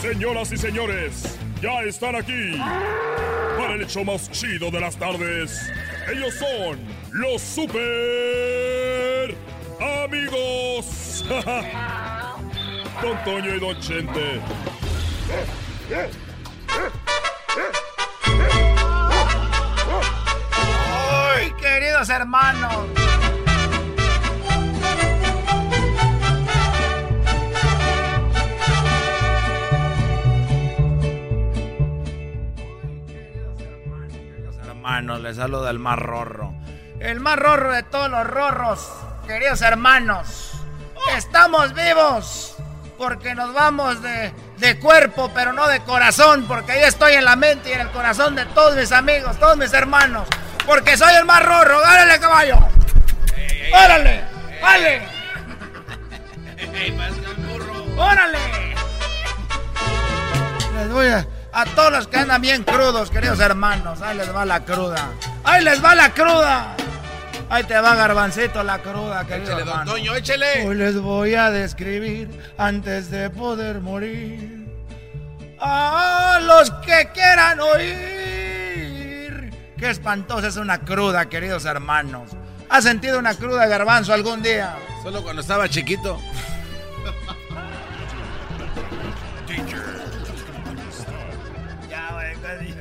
Señoras y señores, ya están aquí para el hecho más chido de las tardes. Ellos son los super amigos. Don Toño y Don Chente. ¡Uy, queridos hermanos! Hermanos, les saluda el más rorro. El más rorro de todos los rorros, queridos hermanos. Estamos vivos porque nos vamos de, de cuerpo, pero no de corazón, porque ahí estoy en la mente y en el corazón de todos mis amigos, todos mis hermanos. Porque soy el más rorro. ¡Órale, caballo! ¡Órale! ¡Órale! ¡Órale! Les voy a... A todos los que andan bien crudos, queridos hermanos, ahí les va la cruda. ¡Ahí les va la cruda! Ahí te va garbancito la cruda, querido Échale, don Toño, échele. Hoy les voy a describir antes de poder morir. A los que quieran oír. Qué espantosa es una cruda, queridos hermanos. ¿Has sentido una cruda garbanzo algún día? Solo cuando estaba chiquito. Chale.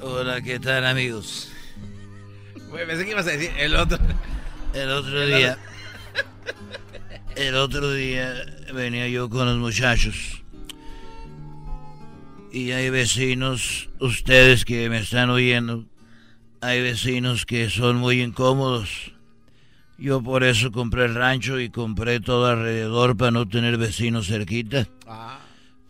Hola, ¿qué tal amigos? Güey, pensé que ibas a decir el otro. El otro día, el otro día venía yo con los muchachos y hay vecinos, ustedes que me están oyendo, hay vecinos que son muy incómodos. Yo por eso compré el rancho y compré todo alrededor para no tener vecinos cerquita. Ah.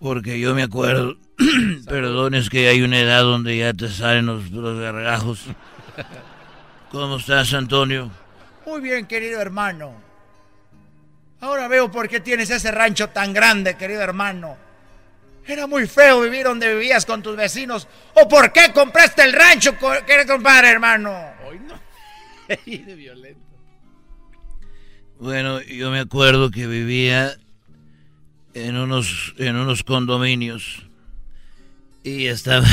Porque yo me acuerdo, perdón, es que hay una edad donde ya te salen los, los gargajos. ¿Cómo estás, Antonio? Muy bien, querido hermano. Ahora veo por qué tienes ese rancho tan grande, querido hermano. Era muy feo vivir donde vivías con tus vecinos. ¿O por qué compraste el rancho, querido compadre, hermano? Hoy no. de violento. Bueno, yo me acuerdo que vivía en unos, en unos condominios y estaba...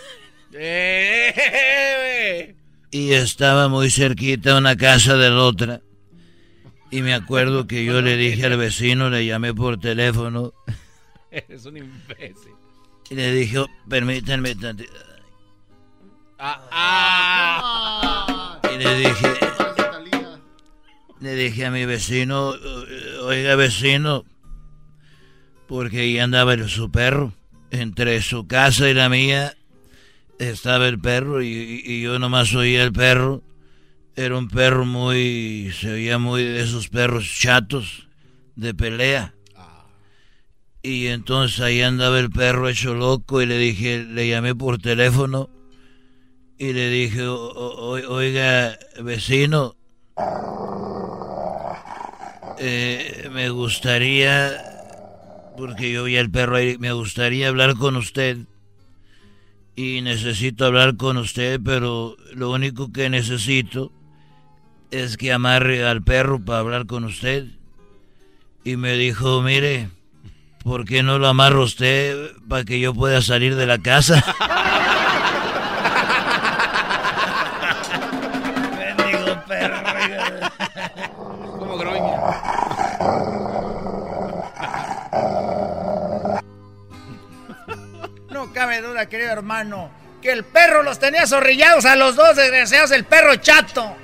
¡Eh, y estaba muy cerquita una casa de la otra. Y me acuerdo que yo le dije al vecino, le llamé por teléfono. Eres un imbécil. Y le dije, permítanme tantito. Ah, ah. Y le dije, le dije a mi vecino, oiga vecino, porque ahí andaba el, su perro. Entre su casa y la mía estaba el perro y, y, yo nomás oía el perro. Era un perro muy, se oía muy de esos perros chatos de pelea. Y entonces ahí andaba el perro hecho loco y le dije, le llamé por teléfono y le dije, oiga vecino, eh, me gustaría, porque yo vi al perro ahí, me gustaría hablar con usted y necesito hablar con usted, pero lo único que necesito es que amarre al perro para hablar con usted. Y me dijo, mire, ¿por qué no lo amarra usted para que yo pueda salir de la casa? Querido hermano, que el perro los tenía zorrillados a los dos desgraciados, el perro chato.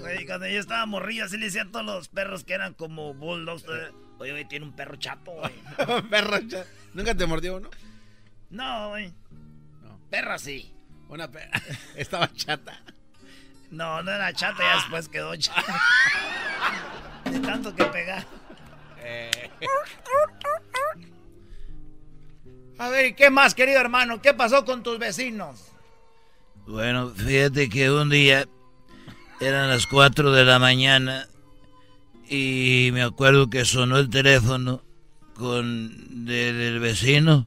Güey, cuando yo estaba morrillo, así le decía a todos los perros que eran como bulldogs. eh, Oye, güey, tiene un perro chato, güey. Perro cha- ¿Nunca te mordió uno? No, güey. No. Perra sí. Una perra. Estaba chata. No, no era chata, ya después quedó chata. De tanto que pegar. Eh, A ver, ¿y qué más, querido hermano? ¿Qué pasó con tus vecinos? Bueno, fíjate que un día eran las 4 de la mañana y me acuerdo que sonó el teléfono con de- del vecino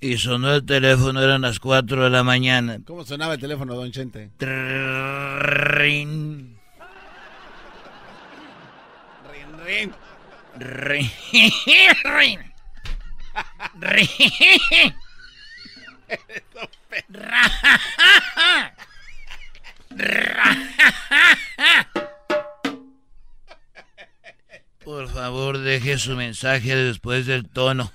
Y sonó el teléfono, eran las 4 de la mañana. ¿Cómo sonaba el teléfono, don Chente? Rin. Rin, rin. Rin. Rin. Rin. Por favor, deje su mensaje después del tono.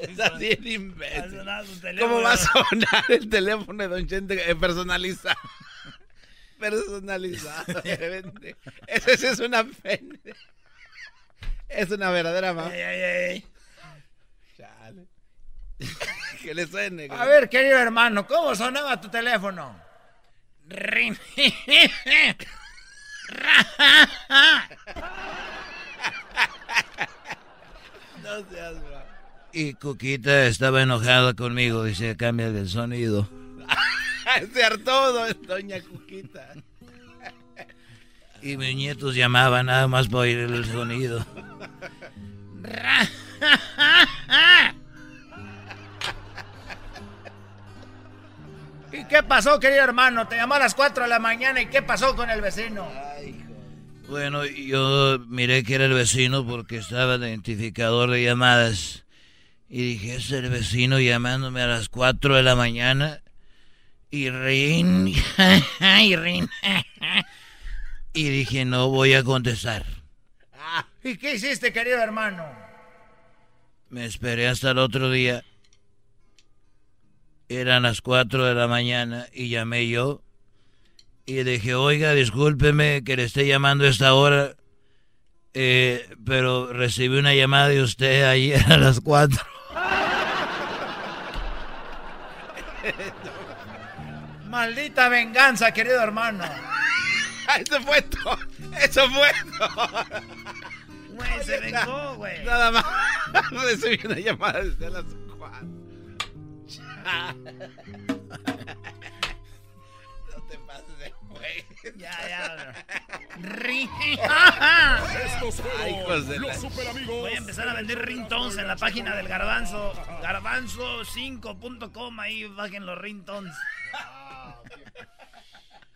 Está bien imbécil. ¿Cómo va a sonar el teléfono de Don Chente personalizado? Personalizado. Ese es una pena. Es una verdadera mamá. Chale. que le suene. A ver, querido hermano, ¿cómo sonaba tu teléfono? no seas Y Coquita estaba enojada conmigo, dice, cambia el sonido. Se hartó, doña Cuquita. Y mis nietos llamaban nada más para oír el sonido. ¿Y qué pasó, querido hermano? Te llamó a las 4 de la mañana y ¿qué pasó con el vecino? Bueno, yo miré que era el vecino porque estaba el identificador de llamadas. Y dije, es el vecino llamándome a las 4 de la mañana. Y rin, y dije, no voy a contestar. ¿Y qué hiciste, querido hermano? Me esperé hasta el otro día. Eran las 4 de la mañana y llamé yo. Y dije, oiga, discúlpeme que le esté llamando a esta hora. Eh, pero recibí una llamada de usted ayer a las 4. Maldita venganza, querido hermano. Eso fue todo. Eso fue todo. Güey, se vengó, güey. Nada más. Recibí una llamada desde las 4. no te pases de güey. Ya, ya. Estos fueron de los super amigos. Voy a empezar a vender ringtones en la página del garbanzo. Garbanzo5.com. Ahí bajen los ringtones.